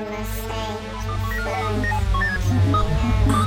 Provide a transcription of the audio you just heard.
mistake. First.